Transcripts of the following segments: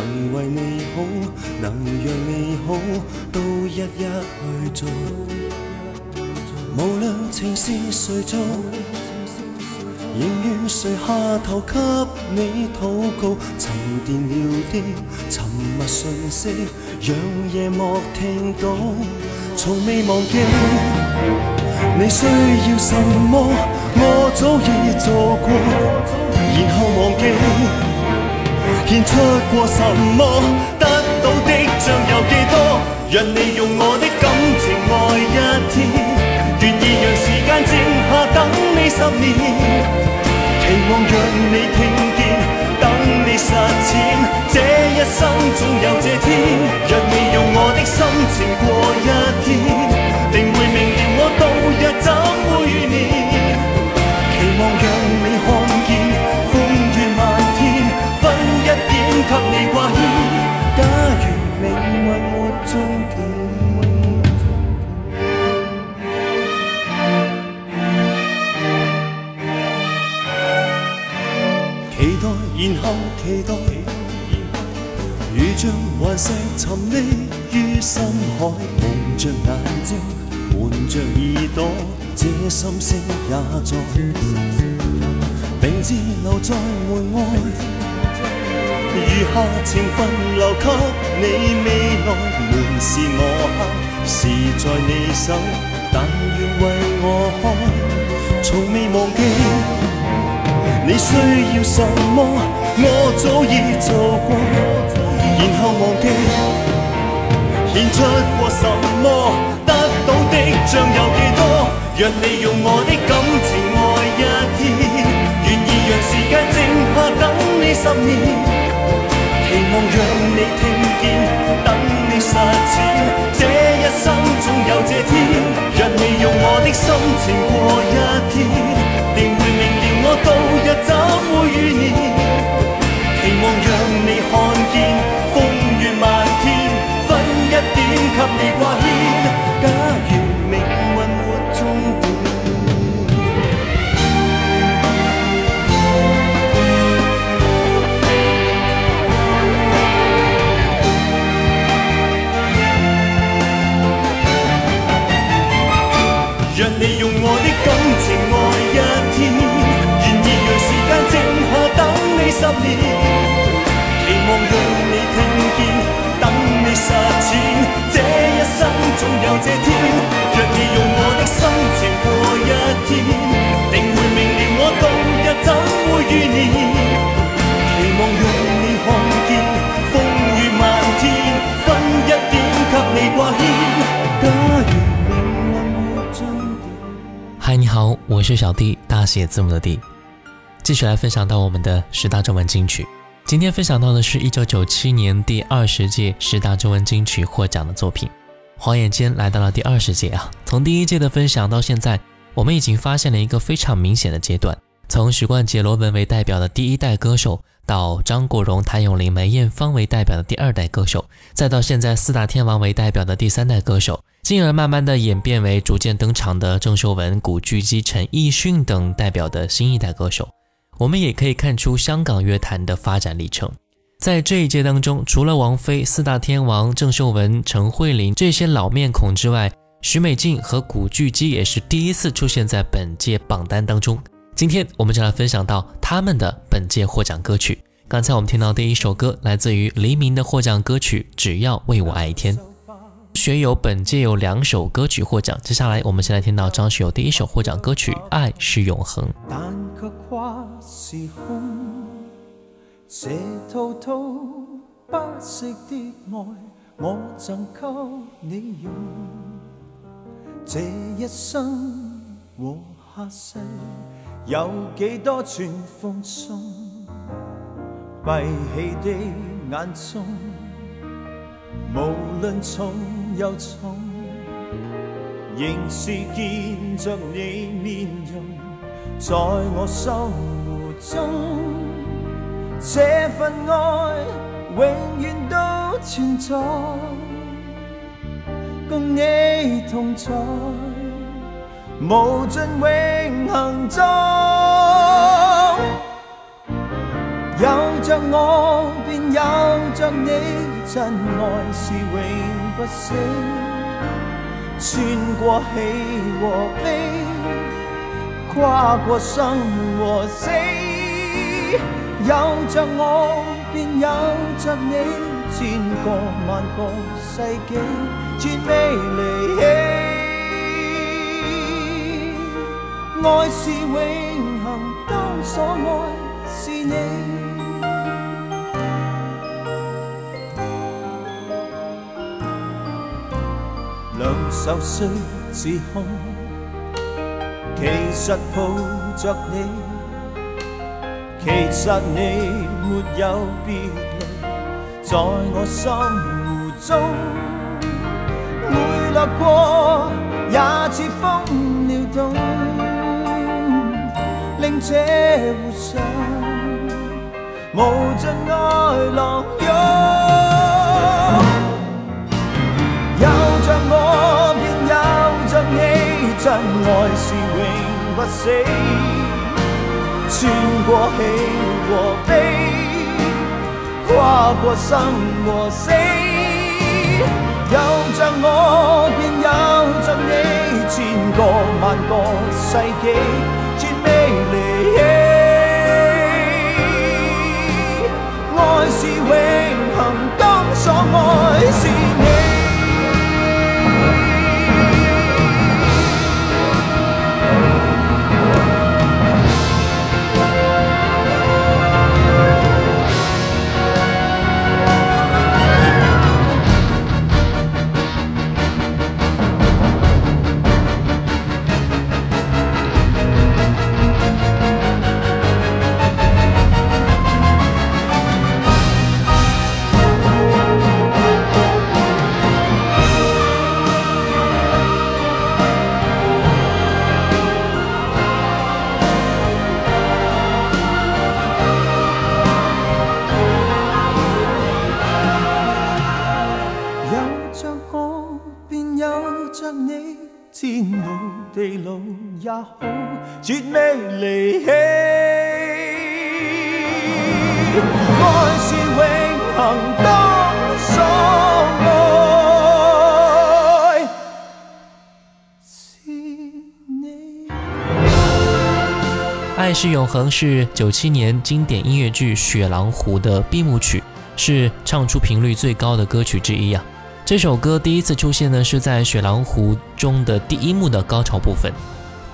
能为你好，能让你好，都一一去做。无论情是谁做，仍愿垂下头给你祷告。沉淀了的沉默讯息，让夜幕听到。从未忘记你需要什么，我早已做过，然后忘记。献出过什么，得到的将有几多？若你用我的感情爱一天，愿意让时间静下等你十年，期望让你听见，等你实践，这一生总有这天。若你用我的心情过一天，定会明了我度日怎会面。你挂牵，假如命运没终点。期待，然后期待。如像顽石沉溺于深海，红着眼睛，捂着耳朵，这心声也在，名字留在门外。余下情份留给你，未来门是我开，是在你手，但愿为我开。从未忘记你需要什么，我早已做过，然后忘记献出过什么，得到的将有几多？若你用我的感情爱一天，愿意让时间静下等你十年。期望让你听见，等你实践，这一生总有这天。若你用我的心，情过一天，定会明了我度日怎会怨言？期望让你看见，风雨漫天，分一点给你挂牵。若你用我的感情爱一天，愿意让时间静下等你十年，期望让你听见，等你实践，这一生总有这天。若你用我的心情过一天，定会明了我度日怎会遇你。我是小 D，大写字母的 D，继续来分享到我们的十大中文金曲。今天分享到的是一九九七年第二十届十大中文金曲获奖的作品。晃眼间来到了第二十届啊！从第一届的分享到现在，我们已经发现了一个非常明显的阶段：从许冠杰、罗文为代表的第一代歌手，到张国荣、谭咏麟、梅艳芳为代表的第二代歌手，再到现在四大天王为代表的第三代歌手。进而慢慢的演变为逐渐登场的郑秀文、古巨基、陈奕迅等代表的新一代歌手。我们也可以看出香港乐坛的发展历程。在这一届当中，除了王菲、四大天王、郑秀文、陈慧琳这些老面孔之外，许美静和古巨基也是第一次出现在本届榜单当中。今天我们就来分享到他们的本届获奖歌曲。刚才我们听到第一首歌来自于黎明的获奖歌曲《只要为我爱一天》。学友本届有两首歌曲获奖，接下来我们先来听到张学友第一首获奖歌曲《爱是永恒》。但可跨时空，这滔滔不息的爱，我怎给你用。这一生和下世，有几多全奉送？闭起的眼中。无论重又重，仍是见着你面容，在我心湖中，这份爱永远都存在，共你同在，无尽永恒中。有着我，便有着你，真爱是永不死。穿过喜和悲，跨过生和死。有着我，便有着你，千个万个世纪，绝未离弃。爱是永恒，当所爱是你。愁绪自控，其实抱着你，其实你没有别离，在我心湖中，每掠过也似风撩动，令这湖心无尽爱浪涌，有着我。真爱是永不死，穿过喜和悲，跨过生和死，有着我便有着你，千个万个世纪，绝未离弃。爱是永。是永恒，是九七年经典音乐剧《雪狼湖》的闭幕曲，是唱出频率最高的歌曲之一呀。这首歌第一次出现呢，是在《雪狼湖》中的第一幕的高潮部分，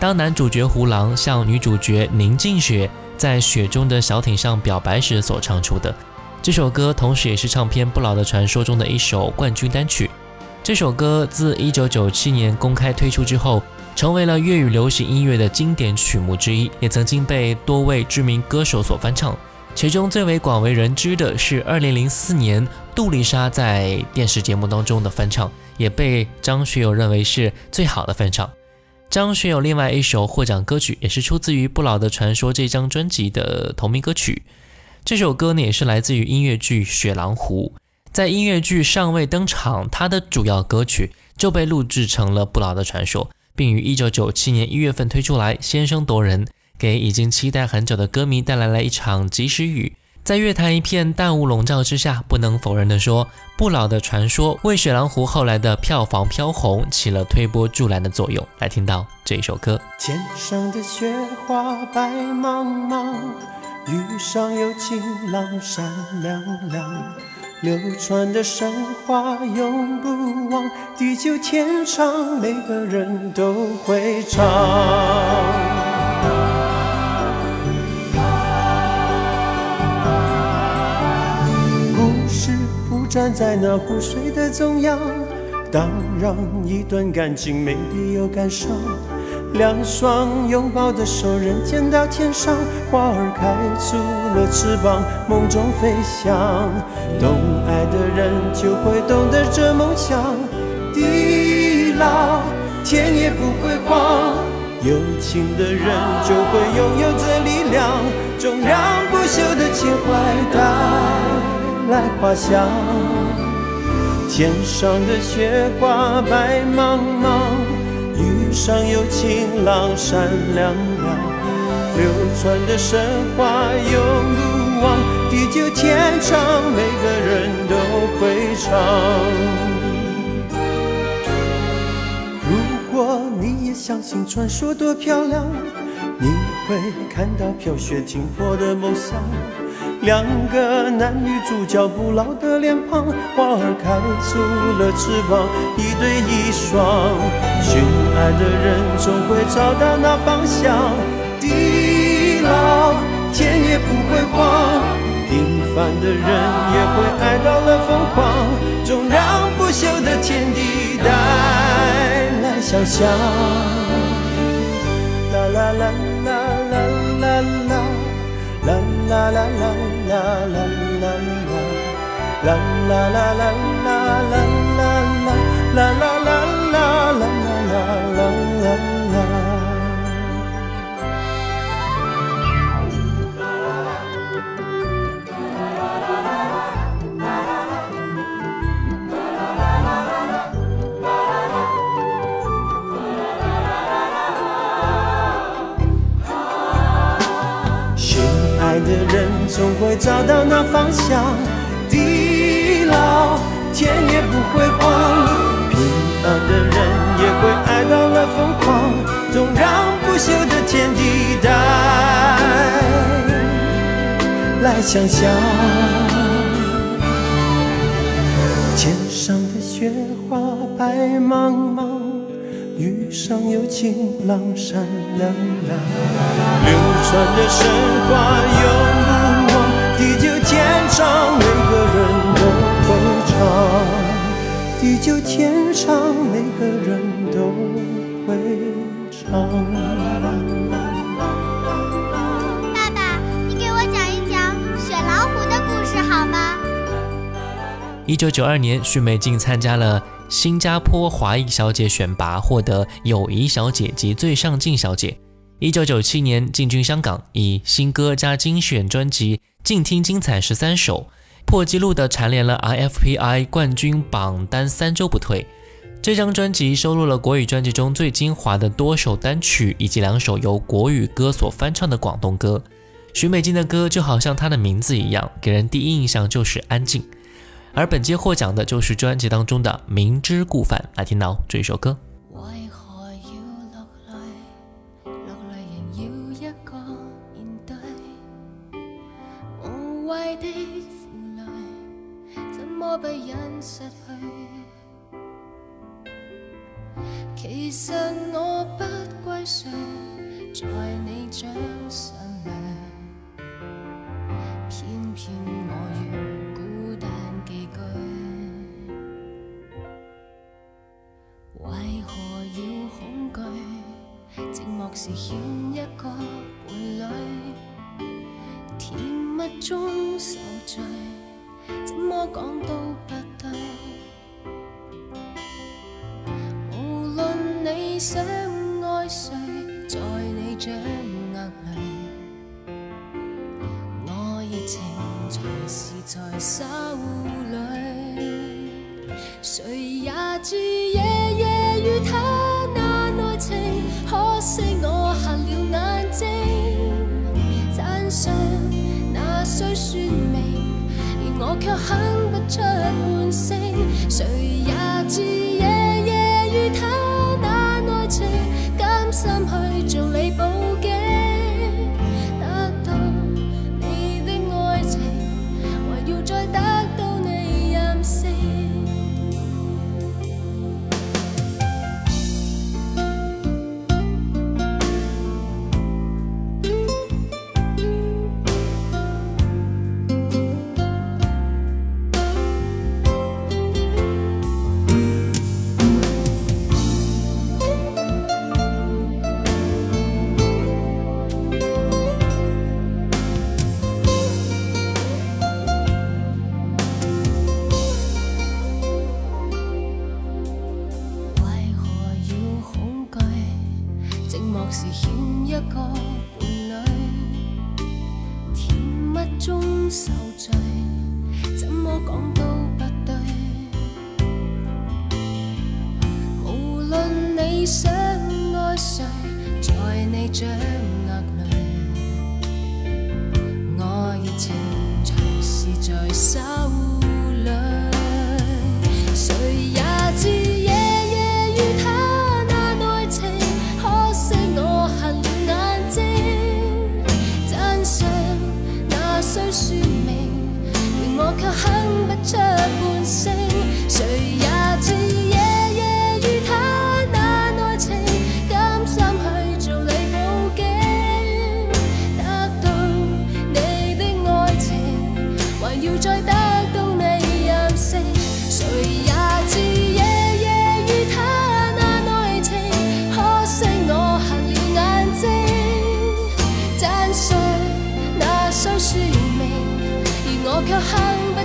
当男主角胡狼向女主角宁静雪在雪中的小艇上表白时所唱出的。这首歌同时也是唱片《不老的传说》中的一首冠军单曲。这首歌自一九九七年公开推出之后。成为了粤语流行音乐的经典曲目之一，也曾经被多位知名歌手所翻唱。其中最为广为人知的是二零零四年杜丽莎在电视节目当中的翻唱，也被张学友认为是最好的翻唱。张学友另外一首获奖歌曲也是出自于《不老的传说》这张专辑的同名歌曲。这首歌呢也是来自于音乐剧《雪狼湖》，在音乐剧尚未登场，它的主要歌曲就被录制成了《不老的传说》。并于一九九七年一月份推出来，先声夺人，给已经期待很久的歌迷带来了一场及时雨。在乐坛一片淡雾笼罩之下，不能否认地说，《不老的传说》为雪狼湖后来的票房飘红起了推波助澜的作用。来听到这一首歌。天上上的雪花白茫茫，雨有闪亮亮。流传的神话永不忘，地久天长，每个人都会唱。故事不站在那湖水的中央，当然一段感情没必又感伤，两双拥抱的手，人间到天上，花儿开出。了翅膀，梦中飞翔。懂爱的人就会懂得这梦想。地老天也不会荒。有情的人就会拥有这力量，终让不朽的情怀带来花香。天上的雪花白茫茫，遇上有情郎闪亮亮。流传的神话永不忘，地久天长，每个人都会唱。如果你也相信传说多漂亮，你会看到飘雪停泊的梦想。两个男女主角不老的脸庞，花儿开出了翅膀，一对一双，寻爱的人总会找到那方向。平凡的人也会爱到了疯狂，总让不朽的天地带来想象。啦啦啦啦啦啦啦，啦啦啦啦啦啦啦啦，啦啦啦啦啦啦啦啦啦啦啦。总会找到那方向，地老天也不会荒。平凡的人也会爱到了疯狂，总让不朽的天地带来想象。天上的雪花白茫茫，雨上有晴朗闪亮亮，流传的神话永不。天长，每个人都会唱。爸爸，你给我讲一讲雪老虎的故事好吗？一九九二年，许美静参加了新加坡华裔小姐选拔，获得友谊小姐及最上镜小姐。一九九七年，进军香港，以新歌加精选专辑《静听精彩十三首》。破纪录的蝉联了 IFPI 冠军榜单三周不退。这张专辑收录了国语专辑中最精华的多首单曲，以及两首由国语歌所翻唱的广东歌。许美静的歌就好像她的名字一样，给人第一印象就是安静。而本届获奖的就是专辑当中的《明知故犯》，来听到这一首歌。其实我不归谁，在你掌心里，偏偏我愿孤单寄居。为何要恐惧寂寞时欠一个伴侣？甜蜜中受罪，怎么讲都。想。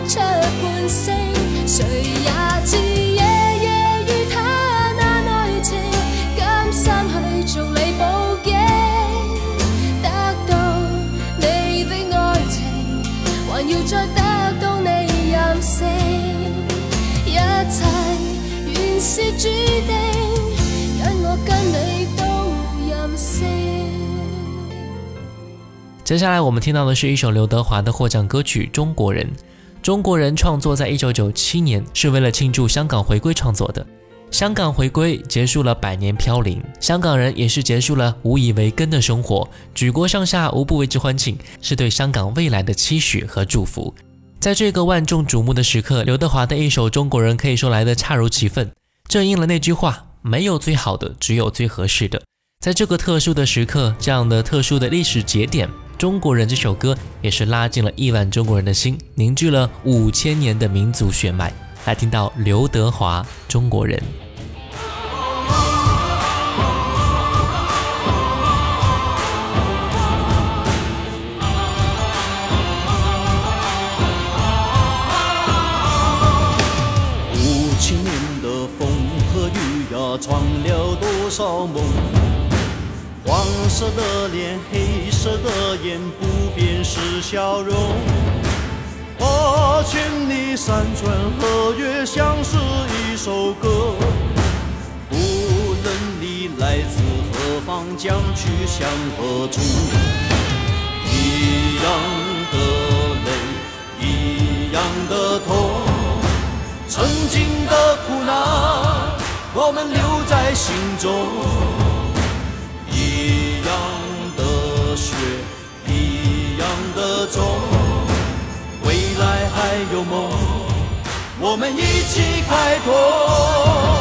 出半声，谁也知夜夜与他那爱情，甘心去做你保镜，得到你的爱情，还要再得到你任性，一切原是注定，因我跟你都任性。接下来我们听到的是一首刘德华的获奖歌曲《中国人》。中国人创作在一九九七年是为了庆祝香港回归创作的。香港回归结束了百年飘零，香港人也是结束了无以为根的生活，举国上下无不为之欢庆，是对香港未来的期许和祝福。在这个万众瞩目的时刻，刘德华的一首《中国人》可以说来得恰如其分，正应了那句话：没有最好的，只有最合适的。在这个特殊的时刻，这样的特殊的历史节点。《中国人》这首歌也是拉近了亿万中国人的心，凝聚了五千年的民族血脉。来听到刘德华《中国人》。五千年的风和雨啊，闯了多少梦。黄色的脸，黑色的眼，不变是笑容。八千里山川河岳，像是一首歌。无论你来自何方，将去向何处，一样的泪，一样的痛。曾经的苦难，我们留在心中。中，未来还有梦，我们一起开拓，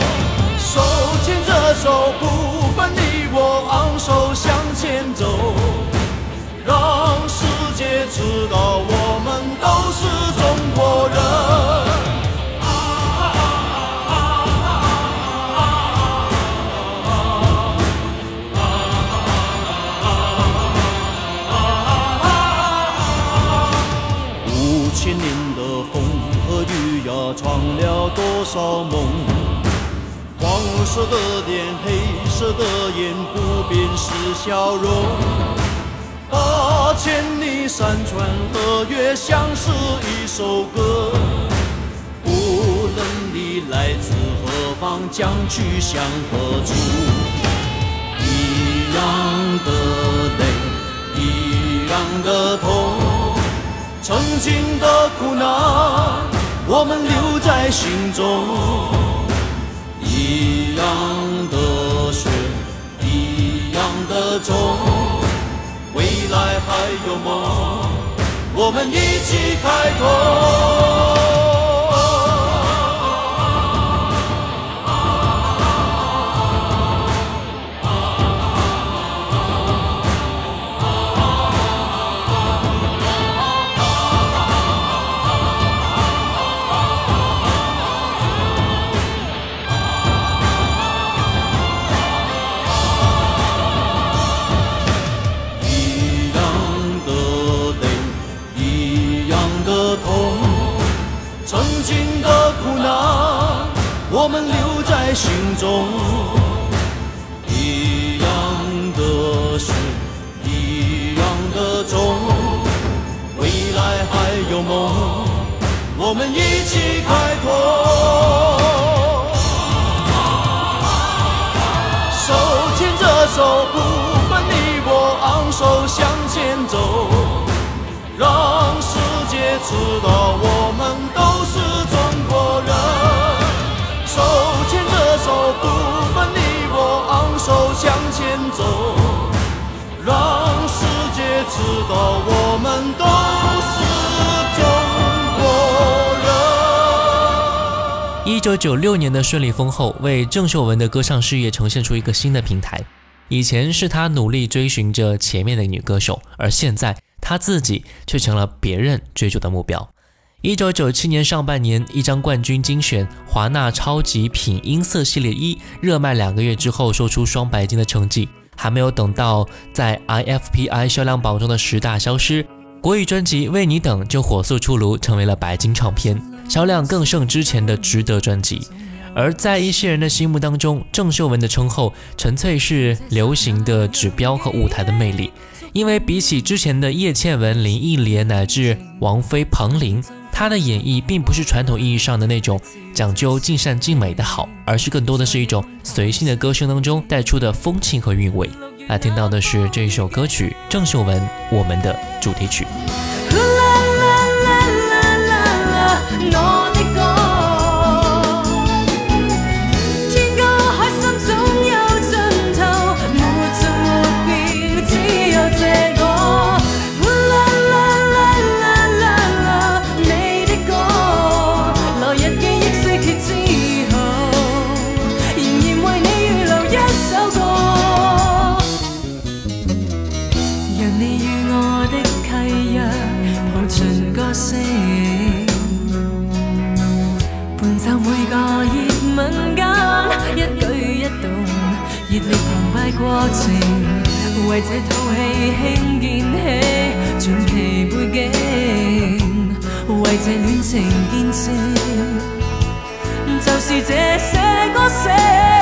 手牵着手，不分你我，昂首向前走，让世界知道我们都是中国人。千年的风和雨呀，闯了多少梦。黄色的脸，黑色的眼，不变是笑容。八千里山川河岳，像是一首歌。无论你来自何方，将去向何处，一样的泪，一样的痛。曾经的苦难，我们留在心中。一样的血，一样的种，未来还有梦，我们一起开拓。我们留在心中，一样的血，一样的种，未来还有梦，我们一起开拓。手牵着手，不分你我，昂首向前走，让世界知道我们。是我们都中国人。一九九六年的顺利封后，为郑秀文的歌唱事业呈现出一个新的平台。以前是她努力追寻着前面的女歌手，而现在她自己却成了别人追逐的目标。一九九七年上半年，一张冠军精选《华纳超级品音色系列一》热卖两个月之后，售出双白金的成绩。还没有等到在 IFPI 销量榜中的十大消失，国语专辑《为你等》就火速出炉，成为了白金唱片，销量更胜之前的《值得》专辑。而在一些人的心目当中，郑秀文的称后纯粹是流行的指标和舞台的魅力，因为比起之前的叶倩文、林忆莲乃至王菲、彭羚。他的演绎并不是传统意义上的那种讲究尽善尽美的好，而是更多的是一种随性的歌声当中带出的风情和韵味。来，听到的是这一首歌曲《郑秀文我们的主题曲》。为这套戏兴建起传奇背景，为这恋情坚持，就是这些歌声。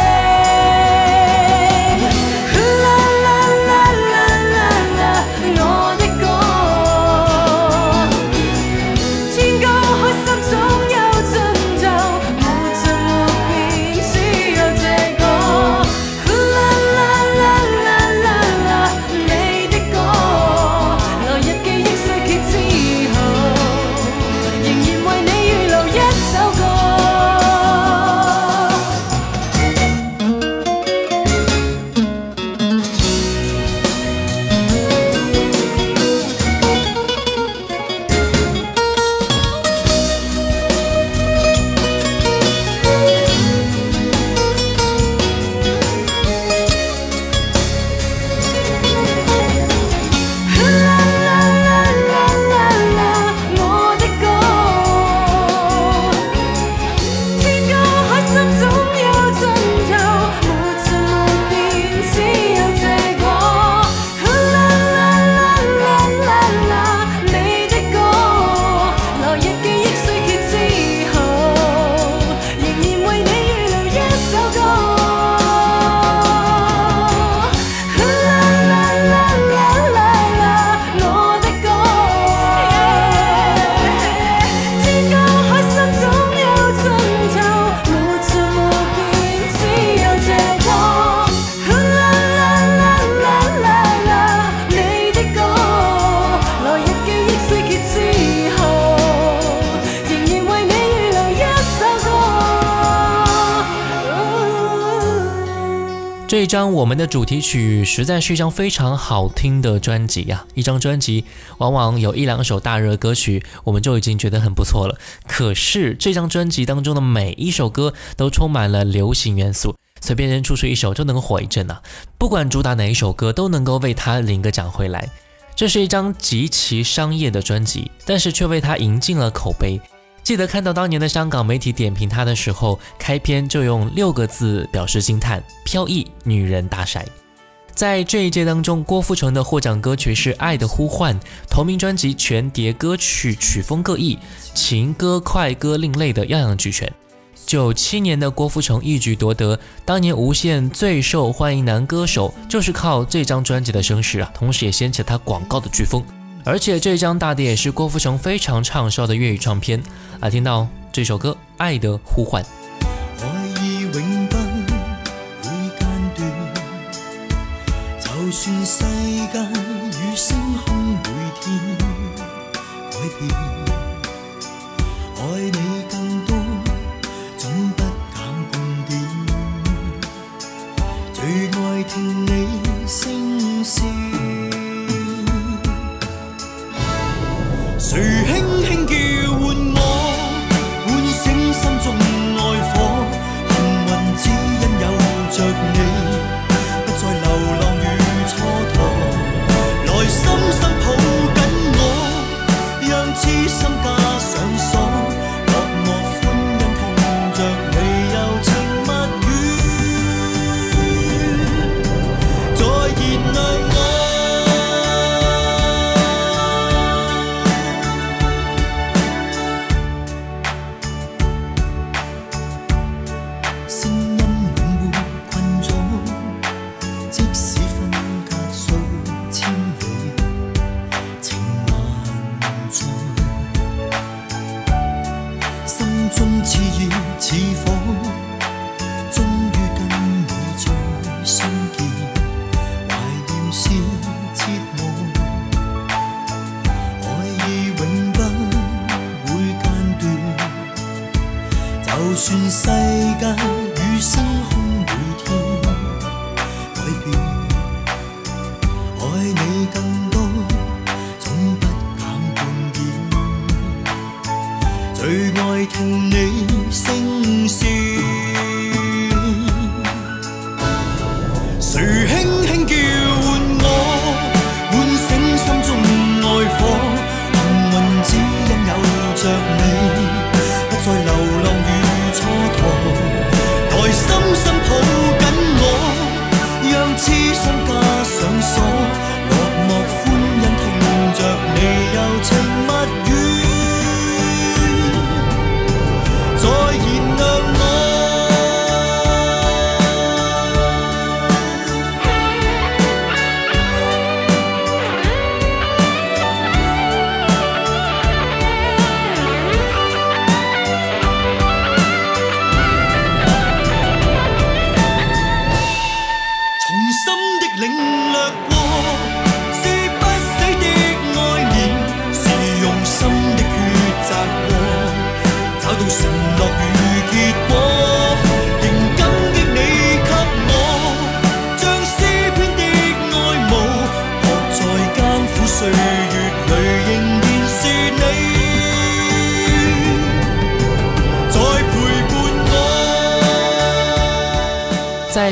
张我们的主题曲实在是一张非常好听的专辑呀！一张专辑往往有一两首大热歌曲，我们就已经觉得很不错了。可是这张专辑当中的每一首歌都充满了流行元素，随便扔出去一首就能火一阵啊！不管主打哪一首歌，都能够为他领个奖回来。这是一张极其商业的专辑，但是却为他赢尽了口碑。记得看到当年的香港媒体点评他的时候，开篇就用六个字表示惊叹：飘逸女人大甩。在这一届当中，郭富城的获奖歌曲是《爱的呼唤》，同名专辑全碟歌曲曲风各异，情歌、快歌、另类的样样俱全。九七年的郭富城一举夺得当年无线最受欢迎男歌手，就是靠这张专辑的声势，啊，同时也掀起了他广告的飓风。而且这张大碟也是郭富城非常畅销的粤语唱片，来听到这首歌《爱的呼唤》。就算世界与星空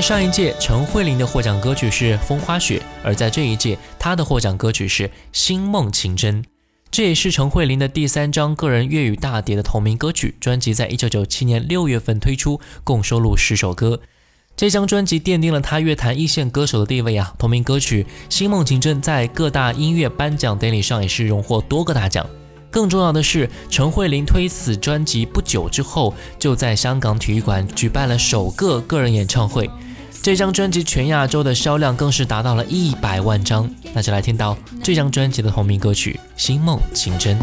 上一届陈慧琳的获奖歌曲是《风花雪》，而在这一届她的获奖歌曲是《星梦情真》，这也是陈慧琳的第三张个人粤语大碟的同名歌曲专辑，在一九九七年六月份推出，共收录十首歌。这张专辑奠定了她乐坛一线歌手的地位啊！同名歌曲《星梦情真》在各大音乐颁奖典礼上也是荣获多个大奖。更重要的是，陈慧琳推此专辑不久之后，就在香港体育馆举办了首个个人演唱会。这张专辑全亚洲的销量更是达到了一百万张，那就来听到这张专辑的同名歌曲《星梦情真》。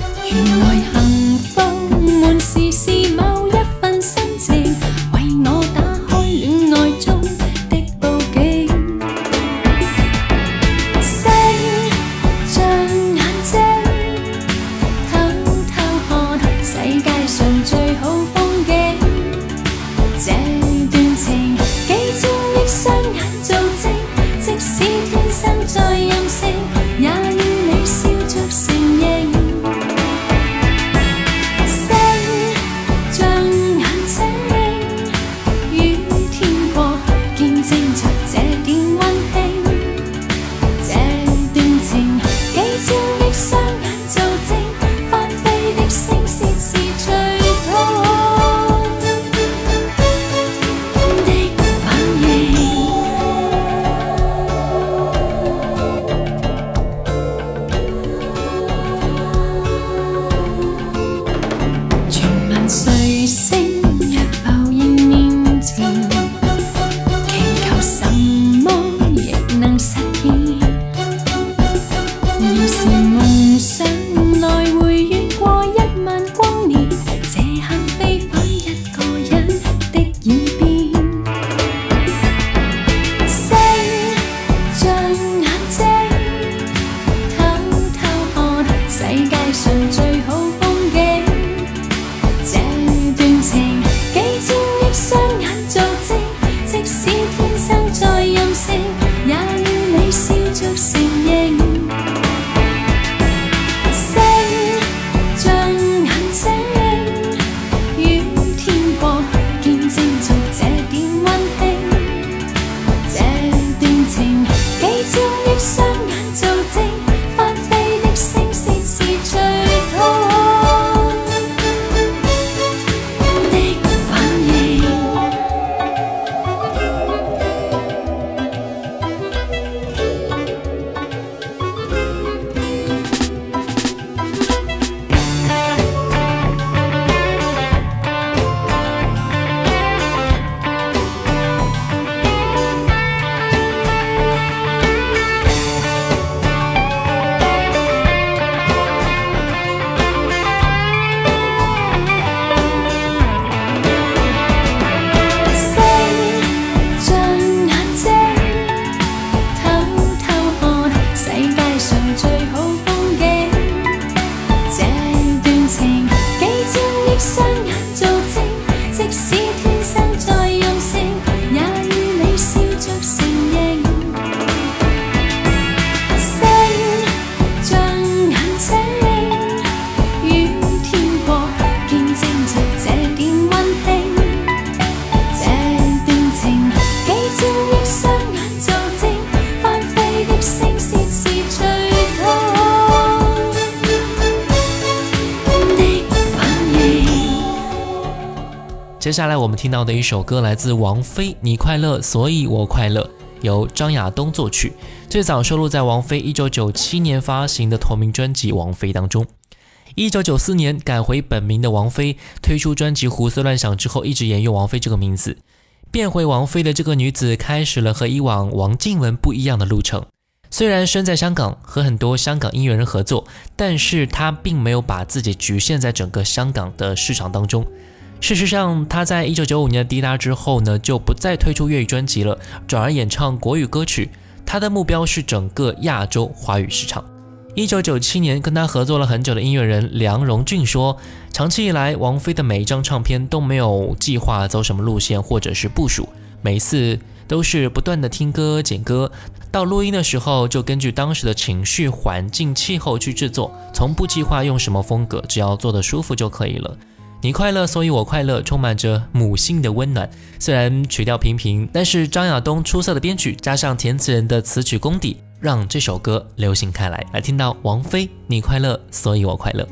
接下来我们听到的一首歌来自王菲，《你快乐所以我快乐》，由张亚东作曲，最早收录在王菲1997年发行的同名专辑《王菲》当中。1994年改回本名的王菲推出专辑《胡思乱想》之后，一直沿用王菲这个名字。变回王菲的这个女子，开始了和以往王静雯不一样的路程。虽然身在香港，和很多香港音乐人合作，但是她并没有把自己局限在整个香港的市场当中。事实上，他在一九九五年的《滴答》之后呢，就不再推出粤语专辑了，转而演唱国语歌曲。他的目标是整个亚洲华语市场。一九九七年，跟他合作了很久的音乐人梁荣俊说：“长期以来，王菲的每一张唱片都没有计划走什么路线或者是部署，每次都是不断的听歌、剪歌，到录音的时候就根据当时的情绪、环境、气候去制作，从不计划用什么风格，只要做的舒服就可以了。”你快乐，所以我快乐，充满着母性的温暖。虽然曲调平平，但是张亚东出色的编曲加上填词人的词曲功底，让这首歌流行开来。来听到王菲《你快乐，所以我快乐》。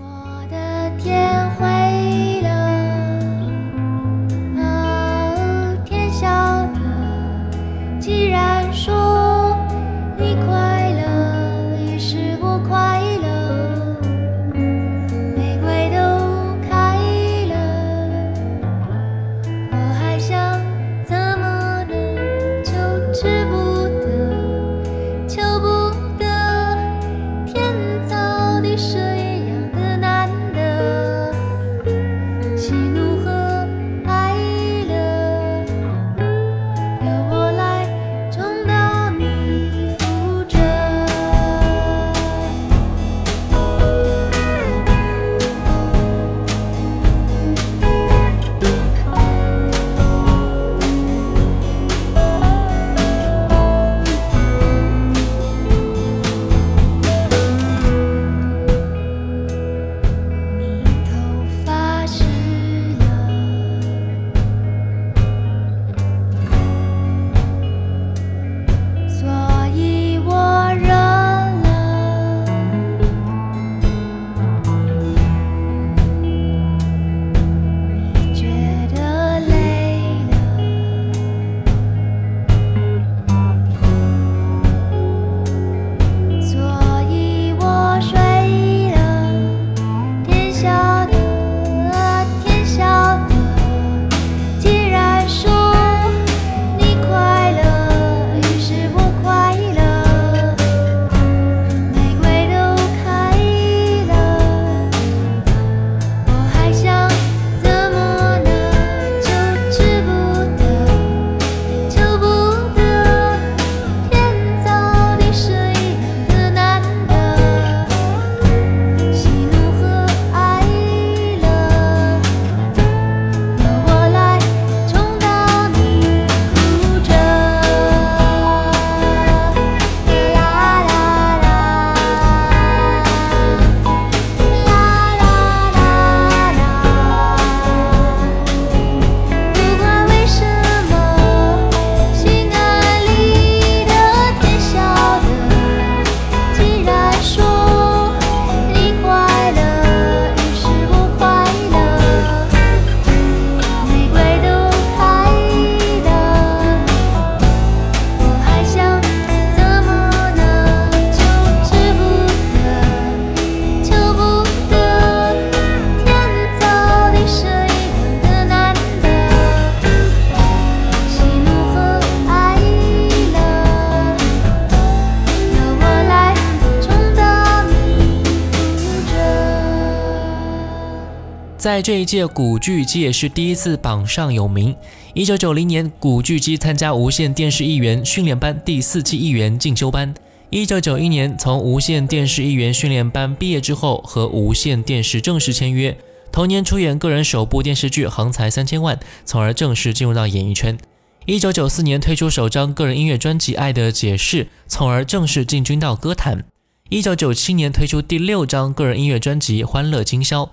这一届古巨基也是第一次榜上有名。一九九零年，古巨基参加无线电视艺员训练班第四期艺员进修班。一九九一年，从无线电视艺员训练班毕业之后，和无线电视正式签约。同年出演个人首部电视剧《横财三千万》，从而正式进入到演艺圈。一九九四年推出首张个人音乐专辑《爱的解释》，从而正式进军到歌坛。一九九七年推出第六张个人音乐专辑《欢乐今宵》。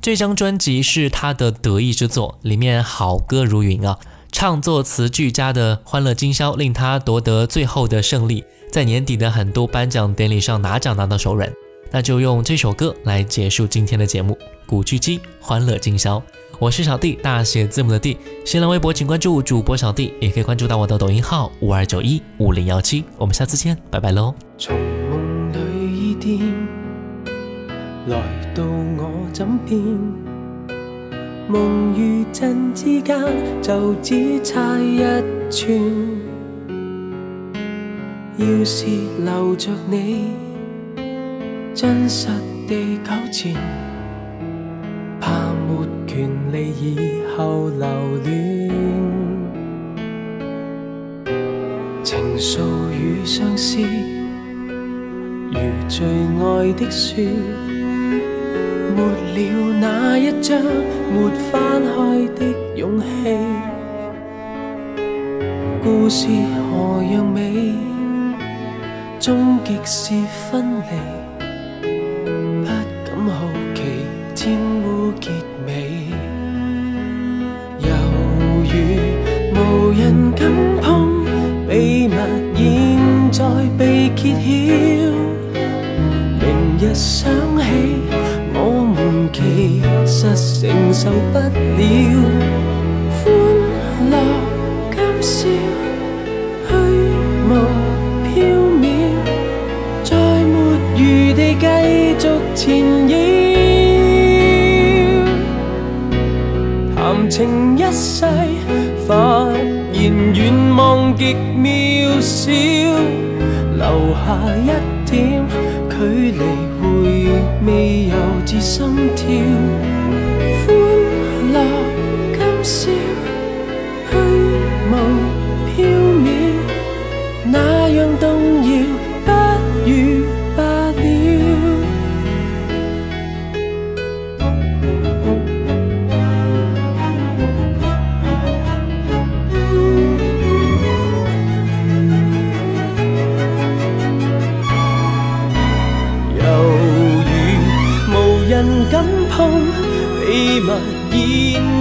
这张专辑是他的得意之作，里面好歌如云啊！唱作词俱佳的《欢乐今宵》令他夺得最后的胜利，在年底的很多颁奖典礼上拿奖拿到手软。那就用这首歌来结束今天的节目，《古巨基欢乐今宵》。我是小弟，大写字母的弟。新浪微博请关注主播小弟，也可以关注到我的抖音号五二九一五零幺七。我们下次见，拜拜喽！来到我枕边，梦与真之间就只差一寸。要是留着你，真实地纠缠，怕没权利以后留恋。情愫与相思，如最爱的雪。没了那一张没翻开的勇气，故事何样美？终极是分离，不敢好奇天污结尾。犹如无人敢碰秘密，现在被揭晓，明日想。承受不了，欢乐今宵，虚无缥缈，再没余地继续缠绕。谈情一世，发现愿望极渺小，留下一点距离，回味犹自心跳。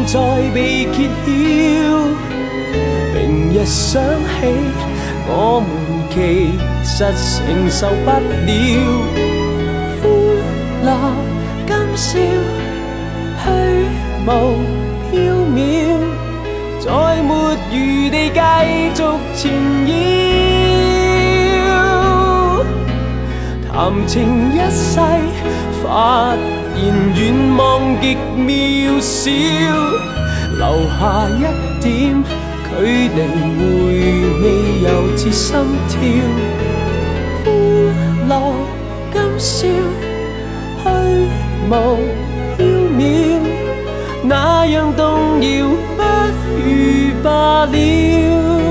再被揭曉，明日想起，我们其實承受不了。欢乐今宵虛無飄渺，再沒餘地繼續纏繞。談情一世化。然愿望极渺小，留下一点距离回味，犹似心跳。欢乐今宵虚无缥缈，那样动摇，不如罢了。